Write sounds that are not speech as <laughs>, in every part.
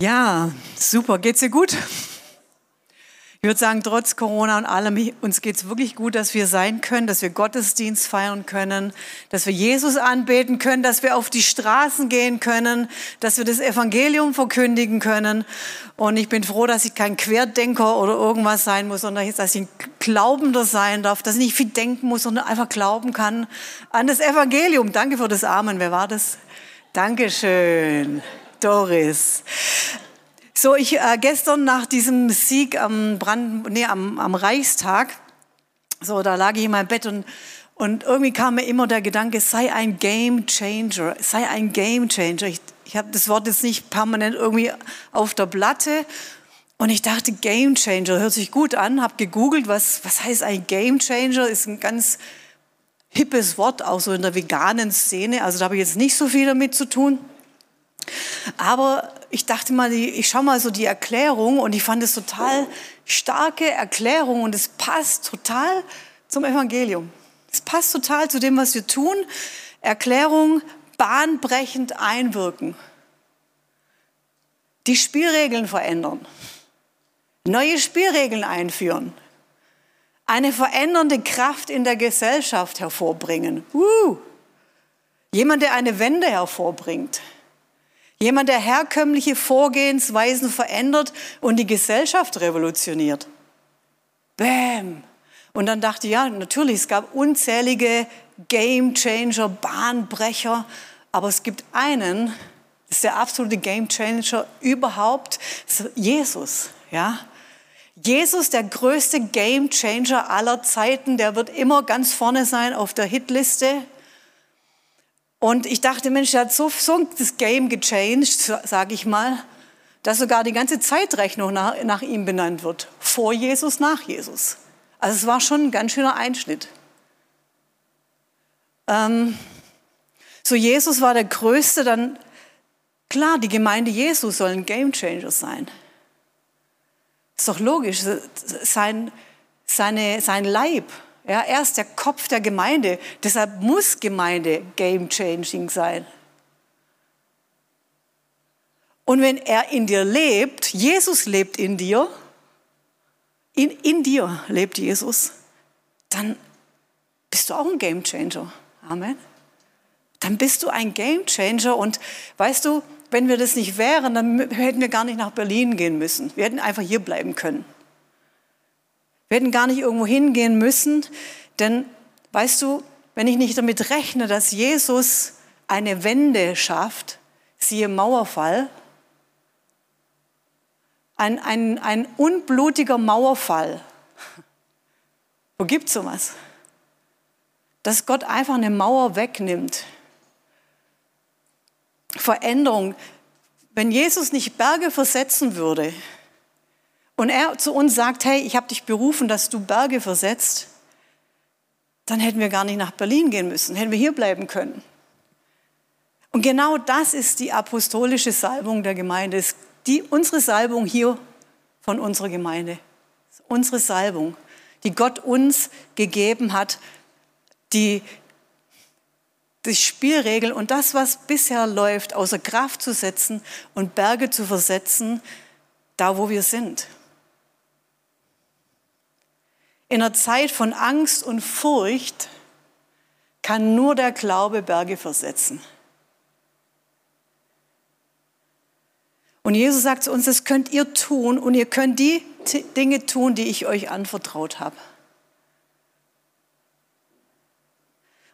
Ja, super. Geht's dir gut? Ich würde sagen, trotz Corona und allem, uns geht's wirklich gut, dass wir sein können, dass wir Gottesdienst feiern können, dass wir Jesus anbeten können, dass wir auf die Straßen gehen können, dass wir das Evangelium verkündigen können. Und ich bin froh, dass ich kein Querdenker oder irgendwas sein muss, sondern dass ich ein Glaubender sein darf, dass ich nicht viel denken muss, sondern einfach glauben kann an das Evangelium. Danke für das Amen. Wer war das? Dankeschön. Doris. So, ich äh, gestern nach diesem Sieg am, Brand, nee, am, am Reichstag, so, da lag ich in meinem Bett und, und irgendwie kam mir immer der Gedanke, sei ein Game Changer, sei ein Game Changer. Ich, ich habe das Wort jetzt nicht permanent irgendwie auf der Platte. Und ich dachte, Game Changer hört sich gut an, habe gegoogelt, was, was heißt ein Game Changer? Ist ein ganz hippes Wort, auch so in der veganen Szene. Also da habe ich jetzt nicht so viel damit zu tun. Aber ich dachte mal, ich schaue mal so die Erklärung und ich fand es total starke Erklärung und es passt total zum Evangelium. Es passt total zu dem, was wir tun. Erklärung bahnbrechend einwirken. Die Spielregeln verändern. Neue Spielregeln einführen. Eine verändernde Kraft in der Gesellschaft hervorbringen. Uh. Jemand, der eine Wende hervorbringt. Jemand, der herkömmliche Vorgehensweisen verändert und die Gesellschaft revolutioniert. Bäm. Und dann dachte ich, ja, natürlich, es gab unzählige Game Changer, Bahnbrecher, aber es gibt einen, das ist der absolute Game Changer überhaupt, Jesus, ja. Jesus, der größte Game Changer aller Zeiten, der wird immer ganz vorne sein auf der Hitliste und ich dachte, Mensch, er hat so, so das Game gechanged, sage ich mal, dass sogar die ganze Zeitrechnung nach, nach ihm benannt wird. Vor Jesus, nach Jesus. Also es war schon ein ganz schöner Einschnitt. Ähm, so Jesus war der Größte, dann klar, die Gemeinde Jesus soll ein Gamechanger sein. Ist doch logisch, sein, seine, sein Leib ja, er ist der Kopf der Gemeinde. Deshalb muss Gemeinde game-changing sein. Und wenn er in dir lebt, Jesus lebt in dir, in, in dir lebt Jesus, dann bist du auch ein Gamechanger. Amen. Dann bist du ein Gamechanger und weißt du, wenn wir das nicht wären, dann hätten wir gar nicht nach Berlin gehen müssen. Wir hätten einfach hier bleiben können. Wir hätten gar nicht irgendwo hingehen müssen, denn weißt du, wenn ich nicht damit rechne, dass Jesus eine Wende schafft, siehe Mauerfall, ein, ein, ein unblutiger Mauerfall. Wo gibt es sowas? Dass Gott einfach eine Mauer wegnimmt. Veränderung. Wenn Jesus nicht Berge versetzen würde, und er zu uns sagt, hey, ich habe dich berufen, dass du Berge versetzt, dann hätten wir gar nicht nach Berlin gehen müssen, hätten wir hier bleiben können. Und genau das ist die apostolische Salbung der Gemeinde, ist die, unsere Salbung hier von unserer Gemeinde. Unsere Salbung, die Gott uns gegeben hat, die, die Spielregeln und das, was bisher läuft, außer Kraft zu setzen und Berge zu versetzen, da wo wir sind. In einer Zeit von Angst und Furcht kann nur der Glaube Berge versetzen. Und Jesus sagt zu uns, das könnt ihr tun und ihr könnt die Dinge tun, die ich euch anvertraut habe.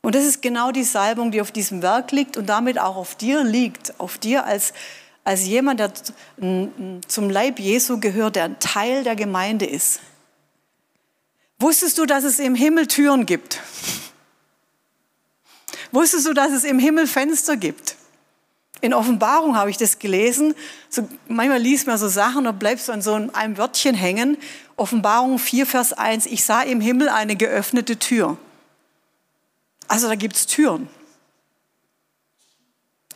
Und das ist genau die Salbung, die auf diesem Werk liegt und damit auch auf dir liegt, auf dir als, als jemand, der zum Leib Jesu gehört, der ein Teil der Gemeinde ist. Wusstest du, dass es im Himmel Türen gibt? Wusstest du, dass es im Himmel Fenster gibt? In Offenbarung habe ich das gelesen. So, manchmal liest man so Sachen und bleibst an so einem Wörtchen hängen. Offenbarung 4, Vers 1. Ich sah im Himmel eine geöffnete Tür. Also da gibt es Türen.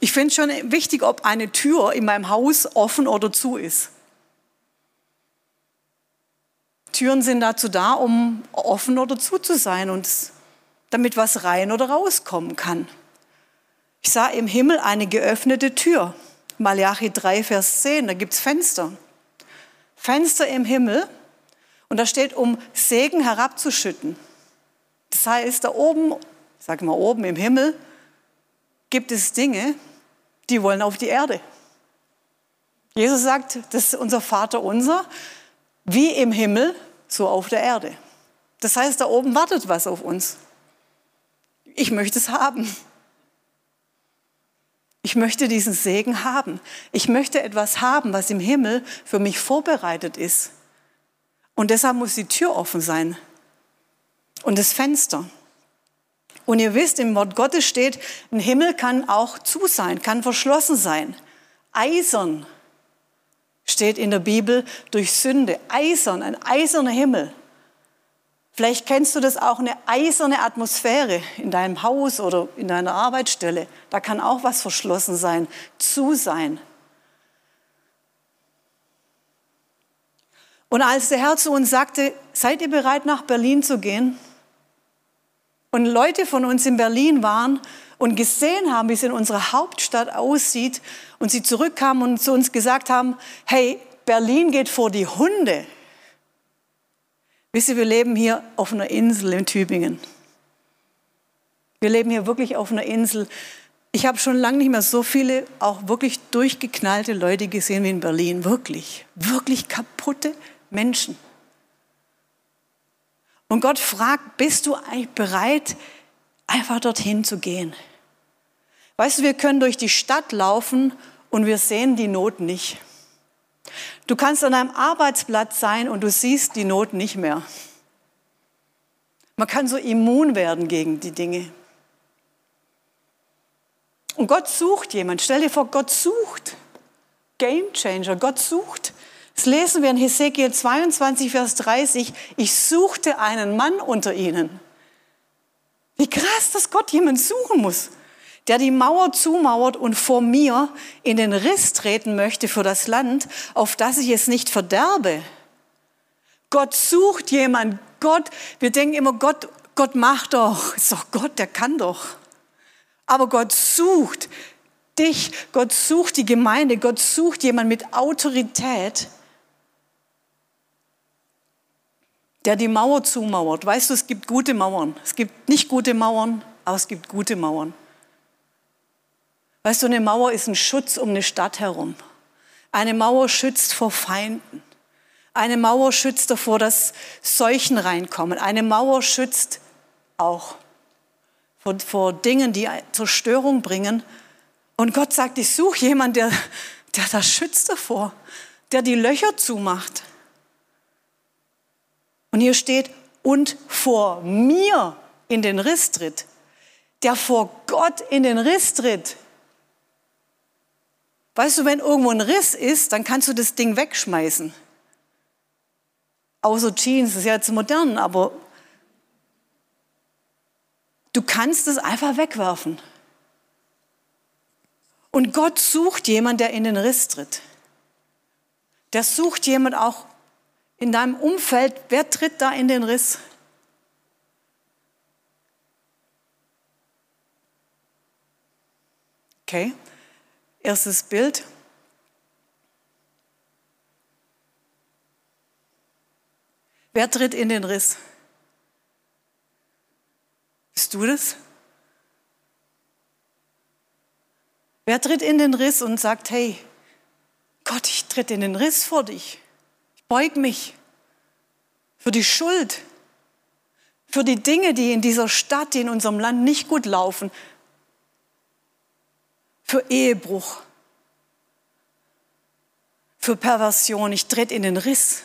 Ich finde es schon wichtig, ob eine Tür in meinem Haus offen oder zu ist. Türen sind dazu da, um offen oder zu zu sein und damit was rein oder rauskommen kann. Ich sah im Himmel eine geöffnete Tür Malachi 3, Vers 10, da gibt es Fenster. Fenster im Himmel und da steht, um Segen herabzuschütten. Das heißt, da oben, sage mal oben im Himmel, gibt es Dinge, die wollen auf die Erde. Jesus sagt, das ist unser Vater unser, wie im Himmel, so auf der Erde. Das heißt, da oben wartet was auf uns. Ich möchte es haben. Ich möchte diesen Segen haben. Ich möchte etwas haben, was im Himmel für mich vorbereitet ist. Und deshalb muss die Tür offen sein und das Fenster. Und ihr wisst, im Wort Gottes steht, ein Himmel kann auch zu sein, kann verschlossen sein. Eisern steht in der Bibel durch Sünde. Eisern, ein eiserner Himmel. Vielleicht kennst du das auch, eine eiserne Atmosphäre in deinem Haus oder in deiner Arbeitsstelle. Da kann auch was verschlossen sein, zu sein. Und als der Herr zu uns sagte, seid ihr bereit, nach Berlin zu gehen? Und Leute von uns in Berlin waren und gesehen haben, wie es in unserer Hauptstadt aussieht und sie zurückkamen und zu uns gesagt haben, hey, Berlin geht vor die Hunde. Wisst ihr, wir leben hier auf einer Insel in Tübingen. Wir leben hier wirklich auf einer Insel. Ich habe schon lange nicht mehr so viele auch wirklich durchgeknallte Leute gesehen wie in Berlin. Wirklich, wirklich kaputte Menschen. Und Gott fragt, bist du eigentlich bereit, einfach dorthin zu gehen? Weißt du, wir können durch die Stadt laufen und wir sehen die Not nicht. Du kannst an einem Arbeitsplatz sein und du siehst die Not nicht mehr. Man kann so immun werden gegen die Dinge. Und Gott sucht jemand. Stell dir vor, Gott sucht. Game Changer. Gott sucht. Das lesen wir in Hesekiel 22, Vers 30. Ich suchte einen Mann unter ihnen. Wie krass, dass Gott jemanden suchen muss der die Mauer zumauert und vor mir in den Riss treten möchte für das Land, auf das ich es nicht verderbe. Gott sucht jemand. Gott, wir denken immer, Gott, Gott macht doch. Ist doch Gott, der kann doch. Aber Gott sucht dich, Gott sucht die Gemeinde, Gott sucht jemand mit Autorität, der die Mauer zumauert. Weißt du, es gibt gute Mauern. Es gibt nicht gute Mauern, aber es gibt gute Mauern. Weißt du, eine Mauer ist ein Schutz um eine Stadt herum. Eine Mauer schützt vor Feinden. Eine Mauer schützt davor, dass Seuchen reinkommen. Eine Mauer schützt auch vor, vor Dingen, die Zerstörung bringen. Und Gott sagt, ich suche jemanden, der, der das schützt davor, der die Löcher zumacht. Und hier steht, und vor mir in den Riss tritt. Der vor Gott in den Riss tritt. Weißt du, wenn irgendwo ein Riss ist, dann kannst du das Ding wegschmeißen. Außer Jeans, das ist ja jetzt modern, aber du kannst es einfach wegwerfen. Und Gott sucht jemanden, der in den Riss tritt. Der sucht jemand auch in deinem Umfeld. Wer tritt da in den Riss? Okay. Erstes Bild. Wer tritt in den Riss? Bist du das? Wer tritt in den Riss und sagt, hey, Gott, ich tritt in den Riss vor dich. Beug mich für die Schuld, für die Dinge, die in dieser Stadt, die in unserem Land nicht gut laufen, für Ehebruch, für Perversion. Ich tritt in den Riss.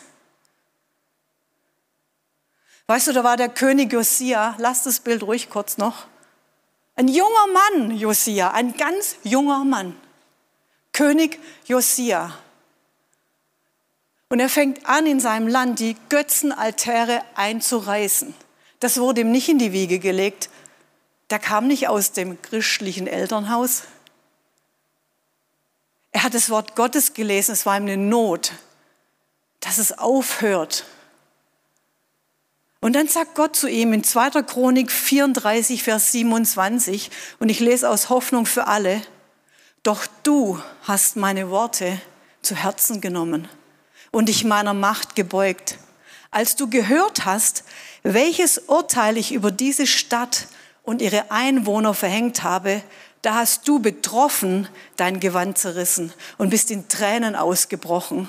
Weißt du, da war der König Josia, lass das Bild ruhig kurz noch. Ein junger Mann, Josia, ein ganz junger Mann. König Josia. Und er fängt an, in seinem Land die Götzenaltäre einzureißen. Das wurde ihm nicht in die Wiege gelegt. Der kam nicht aus dem christlichen Elternhaus. Er hat das Wort Gottes gelesen, es war ihm eine Not, dass es aufhört. Und dann sagt Gott zu ihm in 2. Chronik 34, Vers 27, und ich lese aus Hoffnung für alle, Doch du hast meine Worte zu Herzen genommen und dich meiner Macht gebeugt. Als du gehört hast, welches Urteil ich über diese Stadt und ihre Einwohner verhängt habe, da hast du betroffen dein Gewand zerrissen und bist in Tränen ausgebrochen.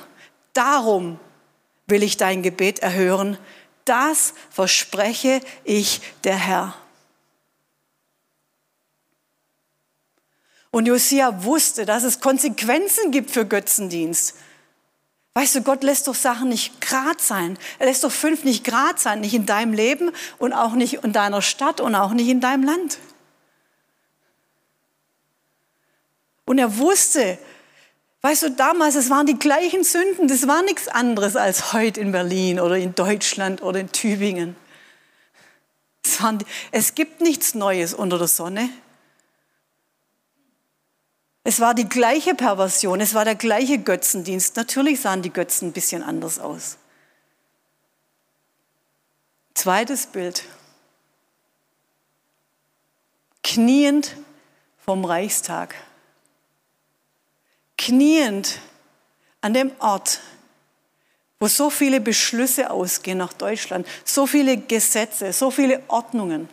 Darum will ich dein Gebet erhören. Das verspreche ich der Herr. Und Josia wusste, dass es Konsequenzen gibt für Götzendienst. Weißt du, Gott lässt doch Sachen nicht grad sein. Er lässt doch fünf nicht grad sein, nicht in deinem Leben und auch nicht in deiner Stadt und auch nicht in deinem Land. Und er wusste, weißt du, damals, es waren die gleichen Sünden, das war nichts anderes als heute in Berlin oder in Deutschland oder in Tübingen. Es, waren, es gibt nichts Neues unter der Sonne. Es war die gleiche Perversion, es war der gleiche Götzendienst. Natürlich sahen die Götzen ein bisschen anders aus. Zweites Bild. Kniend vom Reichstag kniend an dem Ort, wo so viele Beschlüsse ausgehen nach Deutschland, so viele Gesetze, so viele Ordnungen.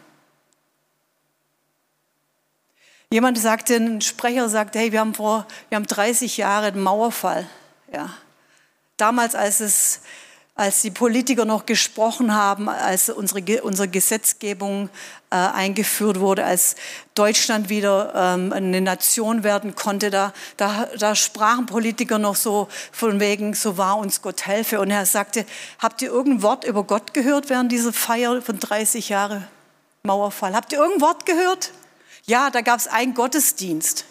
Jemand sagte, ein Sprecher sagte, hey, wir haben vor, wir haben 30 Jahre den Mauerfall. Ja. Damals, als es als die Politiker noch gesprochen haben, als unsere, unsere Gesetzgebung äh, eingeführt wurde, als Deutschland wieder ähm, eine Nation werden konnte, da, da, da sprachen Politiker noch so von wegen, so war uns Gott helfe. Und er sagte, habt ihr irgendein Wort über Gott gehört während dieser Feier von 30 Jahren Mauerfall? Habt ihr irgendein Wort gehört? Ja, da gab es einen Gottesdienst.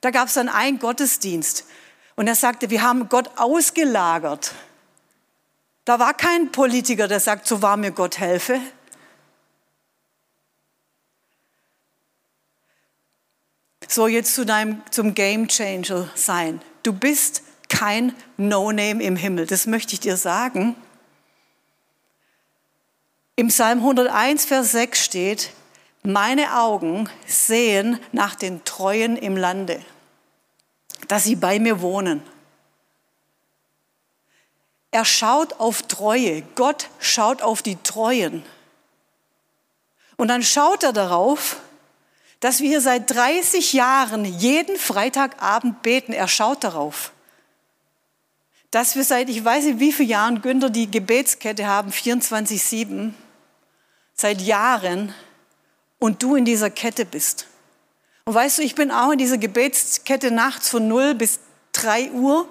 Da gab es dann einen Gottesdienst. Und er sagte, wir haben Gott ausgelagert. Da war kein Politiker, der sagt, so war mir Gott helfe. So jetzt zu deinem, zum Game Changer sein. Du bist kein No-Name im Himmel. Das möchte ich dir sagen. Im Psalm 101, Vers 6 steht, meine Augen sehen nach den Treuen im Lande, dass sie bei mir wohnen. Er schaut auf Treue. Gott schaut auf die Treuen. Und dann schaut er darauf, dass wir hier seit 30 Jahren jeden Freitagabend beten. Er schaut darauf. Dass wir seit, ich weiß nicht wie viele Jahren, Günther, die Gebetskette haben, 24-7, seit Jahren, und du in dieser Kette bist. Und weißt du, ich bin auch in dieser Gebetskette nachts von 0 bis 3 Uhr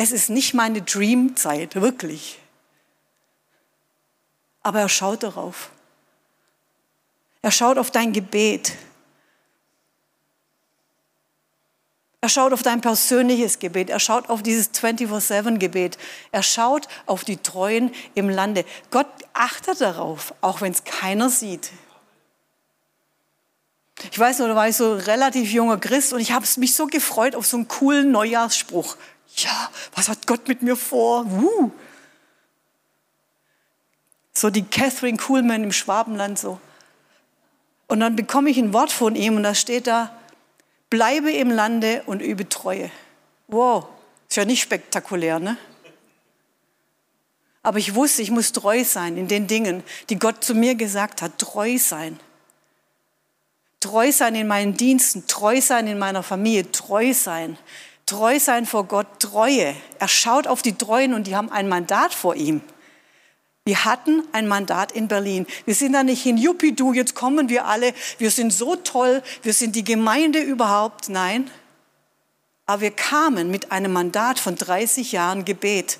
es ist nicht meine Dreamzeit, wirklich. Aber er schaut darauf. Er schaut auf dein Gebet. Er schaut auf dein persönliches Gebet. Er schaut auf dieses 24-7-Gebet. Er schaut auf die Treuen im Lande. Gott achtet darauf, auch wenn es keiner sieht. Ich weiß noch, da war ich so relativ junger Christ und ich habe mich so gefreut auf so einen coolen Neujahrsspruch ja, was hat Gott mit mir vor? Uh. So die Catherine Kuhlmann im Schwabenland so. Und dann bekomme ich ein Wort von ihm und da steht da, bleibe im Lande und übe Treue. Wow, ist ja nicht spektakulär, ne? Aber ich wusste, ich muss treu sein in den Dingen, die Gott zu mir gesagt hat. Treu sein. Treu sein in meinen Diensten, treu sein in meiner Familie, treu sein Treu sein vor Gott, Treue. Er schaut auf die Treuen und die haben ein Mandat vor ihm. Wir hatten ein Mandat in Berlin. Wir sind da nicht in Juppie-Du, jetzt kommen wir alle, wir sind so toll, wir sind die Gemeinde überhaupt. Nein, aber wir kamen mit einem Mandat von 30 Jahren Gebet.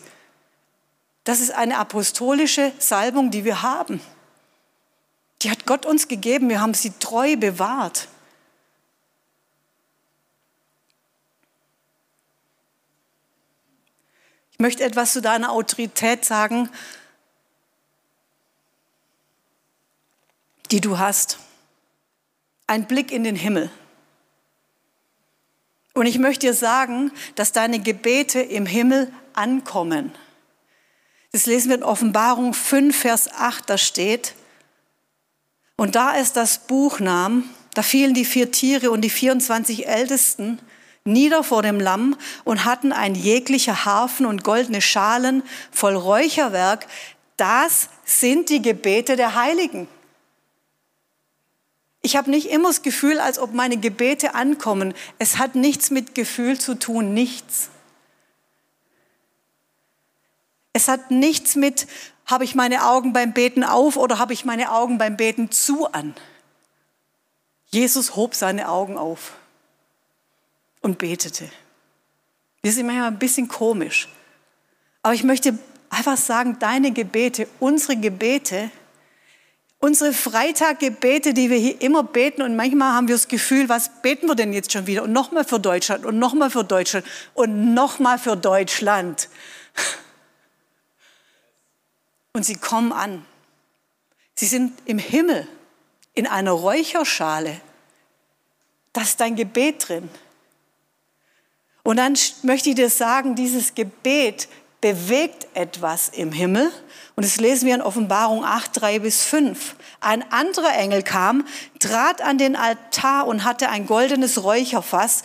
Das ist eine apostolische Salbung, die wir haben. Die hat Gott uns gegeben, wir haben sie treu bewahrt. Ich möchte etwas zu deiner Autorität sagen, die du hast. Ein Blick in den Himmel. Und ich möchte dir sagen, dass deine Gebete im Himmel ankommen. Das lesen wir in Offenbarung 5, Vers 8, da steht, und da es das Buch nahm, da fielen die vier Tiere und die 24 Ältesten nieder vor dem Lamm und hatten ein jeglicher Harfen und goldene Schalen voll Räucherwerk. Das sind die Gebete der Heiligen. Ich habe nicht immer das Gefühl, als ob meine Gebete ankommen. Es hat nichts mit Gefühl zu tun, nichts. Es hat nichts mit, habe ich meine Augen beim Beten auf oder habe ich meine Augen beim Beten zu an. Jesus hob seine Augen auf und betete. Wir sind manchmal ein bisschen komisch. Aber ich möchte einfach sagen, deine Gebete, unsere Gebete, unsere Freitaggebete, die wir hier immer beten und manchmal haben wir das Gefühl, was beten wir denn jetzt schon wieder? Und nochmal für Deutschland und nochmal für Deutschland und nochmal für Deutschland. Und sie kommen an. Sie sind im Himmel in einer Räucherschale. Da ist dein Gebet drin. Und dann möchte ich dir sagen, dieses Gebet bewegt etwas im Himmel. Und das lesen wir in Offenbarung 8, 3 bis 5. Ein anderer Engel kam, trat an den Altar und hatte ein goldenes Räucherfass.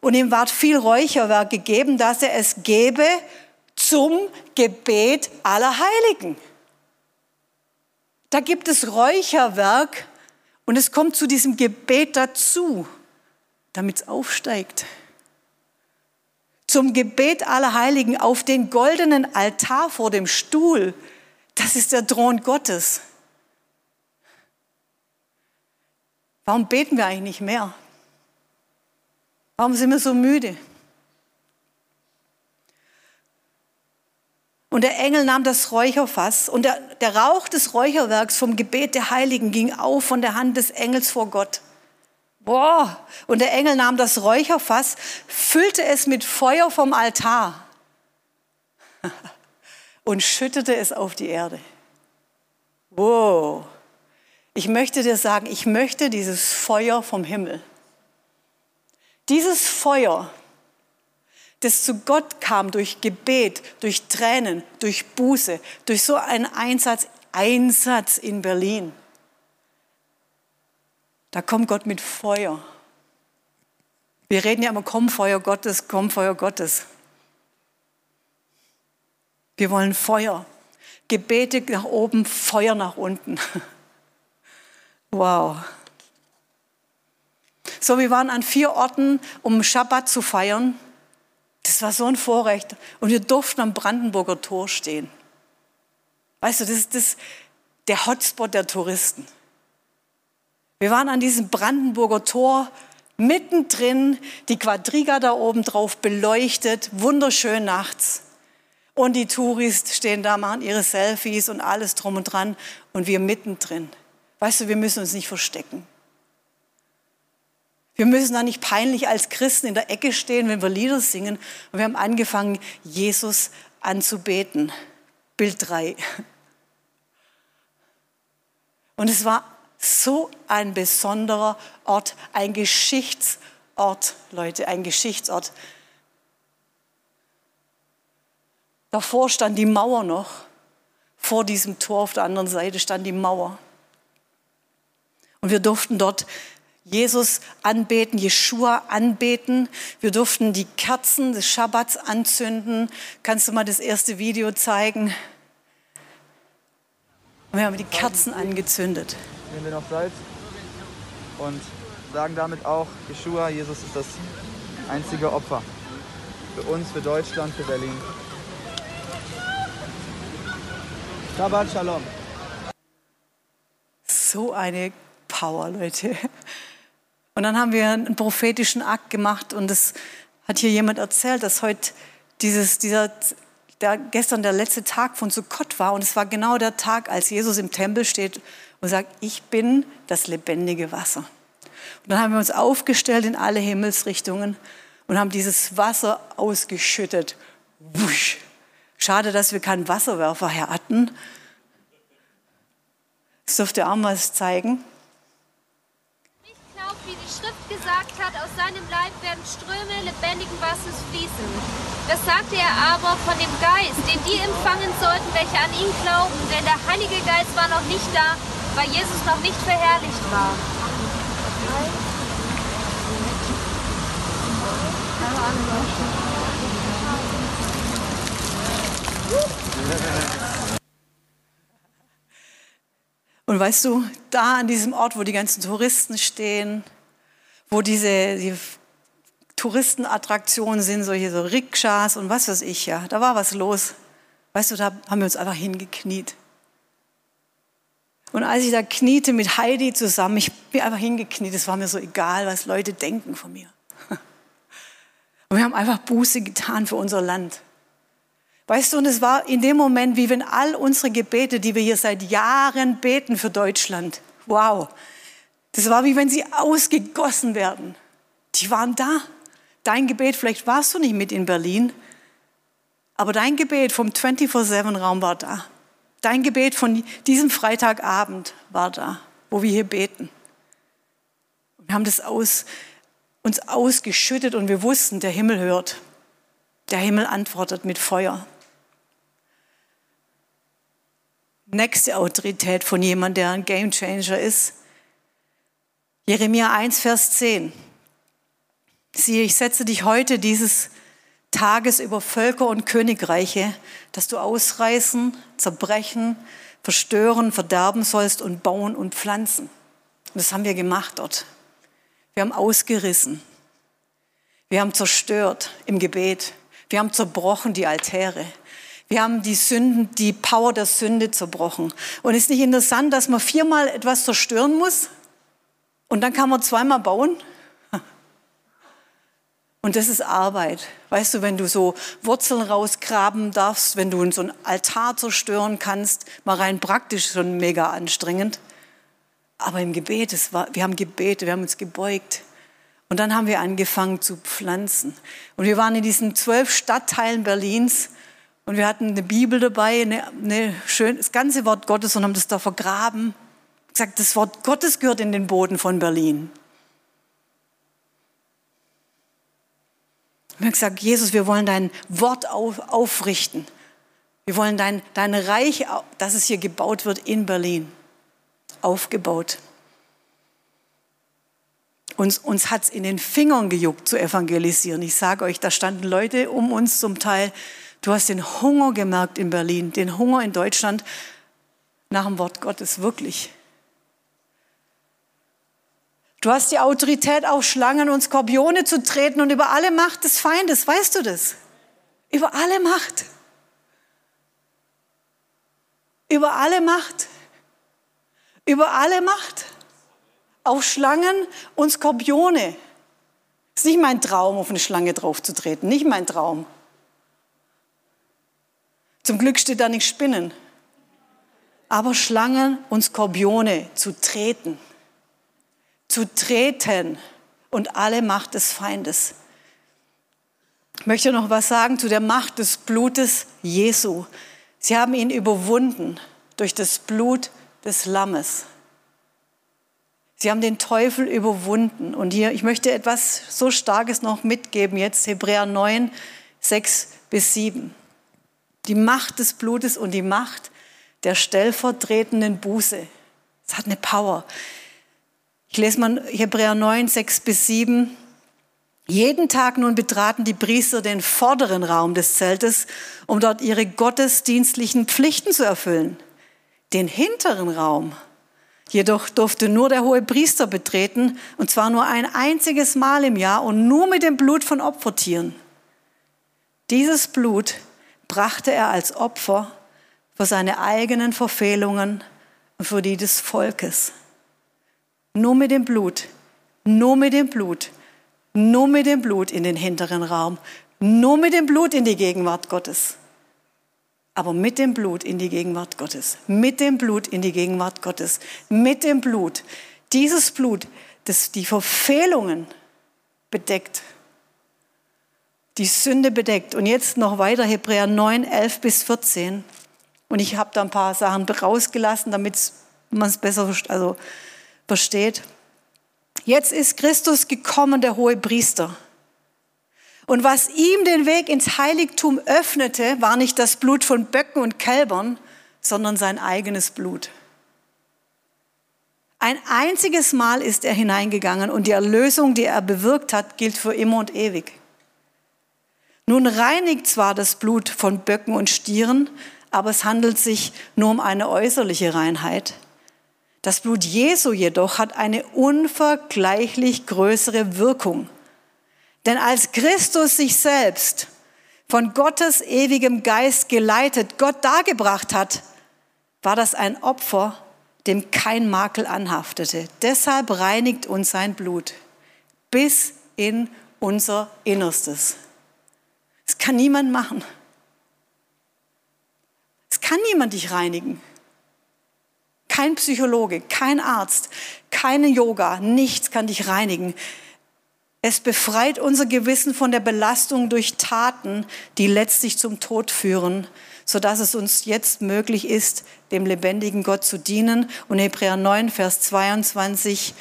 Und ihm ward viel Räucherwerk gegeben, dass er es gebe zum Gebet aller Heiligen. Da gibt es Räucherwerk und es kommt zu diesem Gebet dazu, damit es aufsteigt. Zum Gebet aller Heiligen auf den goldenen Altar vor dem Stuhl. Das ist der Thron Gottes. Warum beten wir eigentlich nicht mehr? Warum sind wir so müde? Und der Engel nahm das Räucherfass und der, der Rauch des Räucherwerks vom Gebet der Heiligen ging auf von der Hand des Engels vor Gott. Boah! Und der Engel nahm das Räucherfass, füllte es mit Feuer vom Altar <laughs> und schüttete es auf die Erde. Wow! Ich möchte dir sagen, ich möchte dieses Feuer vom Himmel. Dieses Feuer, das zu Gott kam durch Gebet, durch Tränen, durch Buße, durch so einen Einsatz, Einsatz in Berlin. Da kommt Gott mit Feuer. Wir reden ja immer, komm Feuer Gottes, komm Feuer Gottes. Wir wollen Feuer. Gebete nach oben, Feuer nach unten. <laughs> Wow. So, wir waren an vier Orten, um Schabbat zu feiern. Das war so ein Vorrecht. Und wir durften am Brandenburger Tor stehen. Weißt du, das ist das, der Hotspot der Touristen. Wir waren an diesem Brandenburger Tor mittendrin, die Quadriga da oben drauf beleuchtet, wunderschön nachts. Und die Touristen stehen da, machen ihre Selfies und alles drum und dran und wir mittendrin. Weißt du, wir müssen uns nicht verstecken. Wir müssen da nicht peinlich als Christen in der Ecke stehen, wenn wir Lieder singen. Und wir haben angefangen, Jesus anzubeten. Bild 3. Und es war so ein besonderer Ort, ein Geschichtsort, Leute, ein Geschichtsort. Davor stand die Mauer noch. Vor diesem Tor auf der anderen Seite stand die Mauer. Und wir durften dort Jesus anbeten, Jeshua anbeten. Wir durften die Kerzen des Schabbats anzünden. Kannst du mal das erste Video zeigen? Und wir haben die Kerzen angezündet. Nehmen wir noch Salz und sagen damit auch, Jeshua, Jesus ist das einzige Opfer. Für uns, für Deutschland, für Berlin. Shabbat Shalom. So eine Power, Leute. Und dann haben wir einen prophetischen Akt gemacht und es hat hier jemand erzählt, dass heute dieses, dieser, der, gestern der letzte Tag von Sukkot war und es war genau der Tag, als Jesus im Tempel steht und sagt, ich bin das lebendige Wasser. Und dann haben wir uns aufgestellt in alle Himmelsrichtungen und haben dieses Wasser ausgeschüttet. Wusch. Schade, dass wir keinen Wasserwerfer her hatten. Das dürfte auch mal zeigen gesagt hat, aus seinem Leib werden Ströme lebendigen Wassers fließen. Das sagte er aber von dem Geist, den die empfangen sollten, welche an ihn glauben, denn der Heilige Geist war noch nicht da, weil Jesus noch nicht verherrlicht war. Und weißt du, da an diesem Ort, wo die ganzen Touristen stehen, wo diese die Touristenattraktionen sind, solche so Rikschas und was weiß ich, ja, da war was los. Weißt du, da haben wir uns einfach hingekniet. Und als ich da kniete mit Heidi zusammen, ich bin einfach hingekniet, es war mir so egal, was Leute denken von mir. <laughs> Und wir haben einfach Buße getan für unser Land. Weißt du, und es war in dem Moment, wie wenn all unsere Gebete, die wir hier seit Jahren beten für Deutschland, wow, das war wie wenn sie ausgegossen werden. Die waren da. Dein Gebet, vielleicht warst du nicht mit in Berlin, aber dein Gebet vom 24-7-Raum war da. Dein Gebet von diesem Freitagabend war da, wo wir hier beten. Wir haben das aus, uns ausgeschüttet und wir wussten, der Himmel hört. Der Himmel antwortet mit Feuer. nächste Autorität von jemandem, der ein Gamechanger ist. Jeremia 1, Vers 10. Siehe, ich setze dich heute dieses Tages über Völker und Königreiche, dass du ausreißen, zerbrechen, verstören, verderben sollst und bauen und pflanzen. Und das haben wir gemacht dort. Wir haben ausgerissen. Wir haben zerstört im Gebet. Wir haben zerbrochen die Altäre. Wir haben die Sünden, die Power der Sünde zerbrochen. Und ist nicht interessant, dass man viermal etwas zerstören muss und dann kann man zweimal bauen? Und das ist Arbeit. Weißt du, wenn du so Wurzeln rausgraben darfst, wenn du so einen Altar zerstören kannst, mal rein praktisch schon mega anstrengend. Aber im Gebet, es war, wir haben gebetet, wir haben uns gebeugt. Und dann haben wir angefangen zu pflanzen. Und wir waren in diesen zwölf Stadtteilen Berlins und wir hatten eine Bibel dabei, eine, eine schön, das ganze Wort Gottes und haben das da vergraben. Gesagt, das Wort Gottes gehört in den Boden von Berlin. Wir haben gesagt, Jesus, wir wollen dein Wort auf, aufrichten. Wir wollen dein, dein Reich, dass es hier gebaut wird in Berlin, aufgebaut. Uns, uns hat es in den Fingern gejuckt zu evangelisieren. Ich sage euch, da standen Leute um uns zum Teil, Du hast den Hunger gemerkt in Berlin, den Hunger in Deutschland nach dem Wort Gottes, wirklich. Du hast die Autorität, auf Schlangen und Skorpione zu treten und über alle Macht des Feindes, weißt du das? Über alle Macht. Über alle Macht. Über alle Macht. Auf Schlangen und Skorpione. Ist nicht mein Traum, auf eine Schlange draufzutreten, nicht mein Traum. Zum Glück steht da nicht Spinnen. Aber Schlangen und Skorpione zu treten. Zu treten und alle Macht des Feindes. Ich möchte noch was sagen zu der Macht des Blutes Jesu. Sie haben ihn überwunden durch das Blut des Lammes. Sie haben den Teufel überwunden. Und hier, ich möchte etwas so Starkes noch mitgeben, jetzt Hebräer 9, 6 bis 7 die Macht des Blutes und die Macht der stellvertretenden Buße. Es hat eine Power. Ich lese mal Hebräer 9, 6 bis 7. Jeden Tag nun betraten die Priester den vorderen Raum des Zeltes, um dort ihre gottesdienstlichen Pflichten zu erfüllen. Den hinteren Raum jedoch durfte nur der hohe Priester betreten, und zwar nur ein einziges Mal im Jahr und nur mit dem Blut von Opfertieren. Dieses Blut brachte er als Opfer für seine eigenen Verfehlungen und für die des Volkes. Nur mit dem Blut, nur mit dem Blut, nur mit dem Blut in den hinteren Raum, nur mit dem Blut in die Gegenwart Gottes. Aber mit dem Blut in die Gegenwart Gottes, mit dem Blut in die Gegenwart Gottes, mit dem Blut. Dieses Blut, das die Verfehlungen bedeckt die Sünde bedeckt. Und jetzt noch weiter Hebräer 9, 11 bis 14. Und ich habe da ein paar Sachen rausgelassen, damit man es besser also versteht. Jetzt ist Christus gekommen, der hohe Priester. Und was ihm den Weg ins Heiligtum öffnete, war nicht das Blut von Böcken und Kälbern, sondern sein eigenes Blut. Ein einziges Mal ist er hineingegangen und die Erlösung, die er bewirkt hat, gilt für immer und ewig. Nun reinigt zwar das Blut von Böcken und Stieren, aber es handelt sich nur um eine äußerliche Reinheit. Das Blut Jesu jedoch hat eine unvergleichlich größere Wirkung. Denn als Christus sich selbst von Gottes ewigem Geist geleitet Gott dargebracht hat, war das ein Opfer, dem kein Makel anhaftete. Deshalb reinigt uns sein Blut bis in unser Innerstes. Das kann niemand machen. Es kann niemand dich reinigen. Kein Psychologe, kein Arzt, keine Yoga, nichts kann dich reinigen. Es befreit unser Gewissen von der Belastung durch Taten, die letztlich zum Tod führen, sodass es uns jetzt möglich ist, dem lebendigen Gott zu dienen. Und Hebräer 9, Vers 22,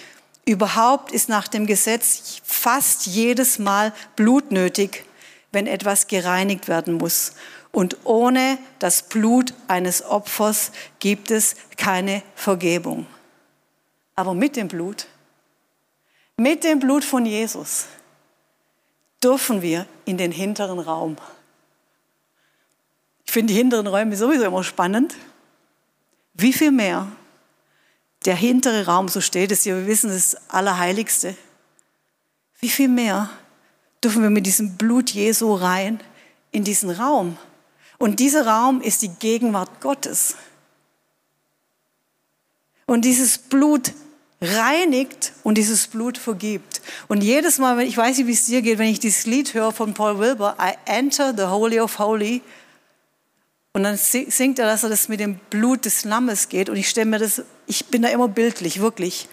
überhaupt ist nach dem Gesetz fast jedes Mal Blut nötig, wenn etwas gereinigt werden muss. Und ohne das Blut eines Opfers gibt es keine Vergebung. Aber mit dem Blut mit dem Blut von Jesus dürfen wir in den hinteren Raum. Ich finde die hinteren Räume sowieso immer spannend. Wie viel mehr der hintere Raum, so steht es hier, wir wissen, das Allerheiligste. Wie viel mehr dürfen wir mit diesem Blut Jesu rein in diesen Raum? Und dieser Raum ist die Gegenwart Gottes. Und dieses Blut reinigt und dieses Blut vergibt. Und jedes Mal, wenn ich weiß nicht, wie es dir geht, wenn ich dieses Lied höre von Paul Wilbur, I enter the Holy of Holy, und dann singt er, dass er das mit dem Blut des Lammes geht. Und ich stelle mir das, ich bin da immer bildlich, wirklich.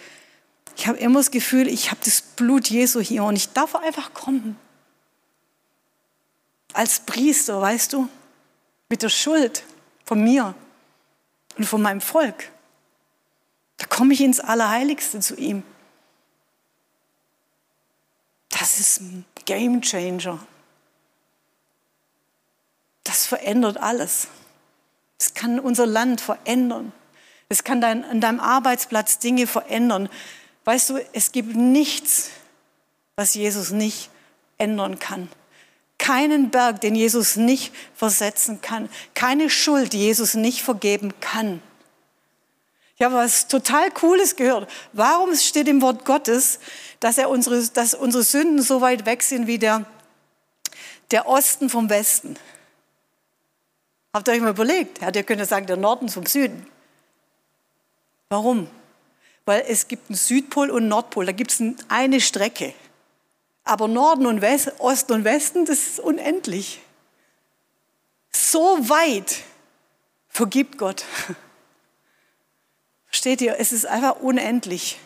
Ich habe immer das Gefühl, ich habe das Blut Jesu hier und ich darf einfach kommen. Als Priester, weißt du, mit der Schuld von mir und von meinem Volk. Da komme ich ins Allerheiligste zu ihm. Das ist ein Game Changer. Das verändert alles. Es kann unser Land verändern. Es kann dein, an deinem Arbeitsplatz Dinge verändern. Weißt du, es gibt nichts, was Jesus nicht ändern kann. Keinen Berg, den Jesus nicht versetzen kann. Keine Schuld, die Jesus nicht vergeben kann. Ich habe was total Cooles gehört. Warum steht im Wort Gottes, dass, er unsere, dass unsere Sünden so weit weg sind wie der, der Osten vom Westen? Habt ihr euch mal überlegt? Ja, ihr könnt ja sagen, der Norden vom Süden. Warum? Weil es gibt einen Südpol und einen Nordpol. Da gibt es eine Strecke. Aber Norden und West, Osten und Westen, das ist unendlich. So weit vergibt Gott. <laughs> Versteht ihr? Es ist einfach unendlich.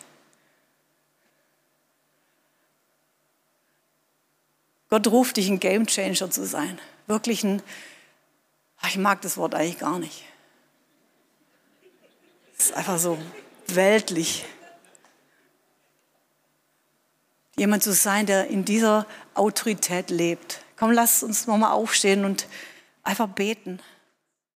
Gott ruft dich, ein Game Changer zu sein. Wirklich ein, ich mag das Wort eigentlich gar nicht. Es ist einfach so weltlich. Jemand zu sein, der in dieser Autorität lebt. Komm, lass uns nochmal aufstehen und einfach beten.